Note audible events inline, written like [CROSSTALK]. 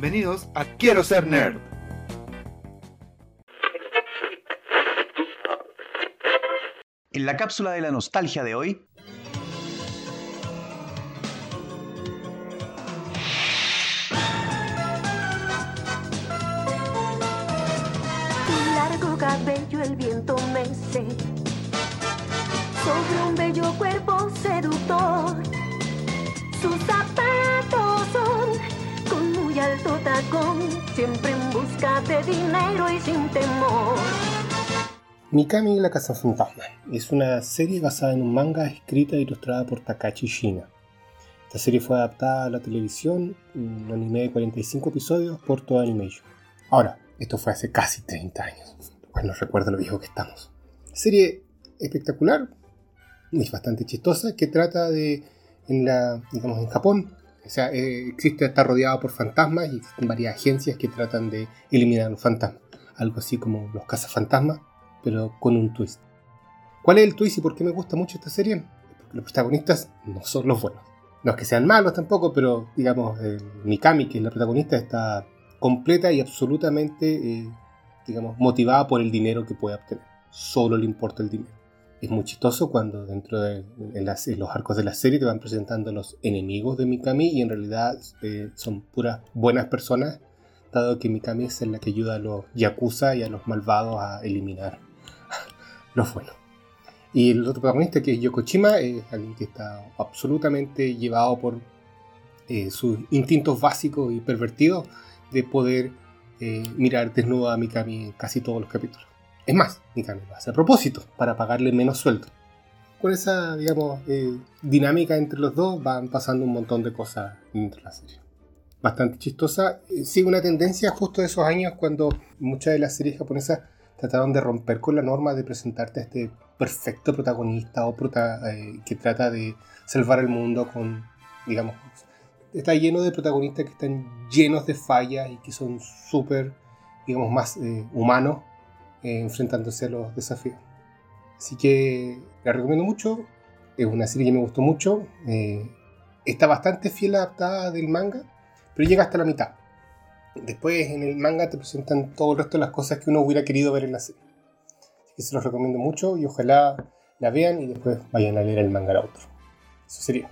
Bienvenidos a Quiero ser nerd. En la cápsula de la nostalgia de hoy, Tu largo cabello el viento mece sobre un bello cuerpo alto tacón, siempre en busca de dinero y sin temor. Mikami y la Casa Fantasma es una serie basada en un manga escrita e ilustrada por Takashi Shina. Esta serie fue adaptada a la televisión, un anime de 45 episodios por Toei Animation. Ahora, esto fue hace casi 30 años, lo cual nos recuerda lo viejo que estamos. Serie espectacular, es bastante chistosa, que trata de, en la, digamos, en Japón, o sea, eh, existe, está rodeado por fantasmas y existen varias agencias que tratan de eliminar los fantasmas. Algo así como los cazafantasmas, pero con un twist. ¿Cuál es el twist y por qué me gusta mucho esta serie? Porque los protagonistas no son los buenos. No es que sean malos tampoco, pero digamos, eh, Mikami, que es la protagonista, está completa y absolutamente, eh, digamos, motivada por el dinero que puede obtener. Solo le importa el dinero. Es muy chistoso cuando dentro de en las- en los arcos de la serie te van presentando los enemigos de Mikami y en realidad eh, son puras buenas personas, dado que Mikami es la que ayuda a los yakuza y a los malvados a eliminar [LAUGHS] los buenos. Y el otro protagonista, que es Yokochima, es alguien que está absolutamente llevado por eh, sus instintos básicos y pervertidos de poder eh, mirar desnuda a Mikami en casi todos los capítulos. Es más, Mikami lo hace a propósito, para pagarle menos sueldo. Con esa, digamos, eh, dinámica entre los dos van pasando un montón de cosas dentro de la serie. Bastante chistosa. Eh, Sigue una tendencia justo de esos años cuando muchas de las series japonesas trataron de romper con la norma de presentarte a este perfecto protagonista o prota- eh, que trata de salvar el mundo con, digamos, está lleno de protagonistas que están llenos de fallas y que son súper, digamos, más eh, humanos eh, enfrentándose a los desafíos. Así que la recomiendo mucho. Es una serie que me gustó mucho. eh, está bastante fiel adaptada del manga, pero llega hasta la mitad. Después en el manga te presentan todo el resto de las cosas que uno hubiera querido ver en la serie. Así que se los recomiendo mucho y ojalá la vean y después vayan a leer el manga al otro. Eso sería.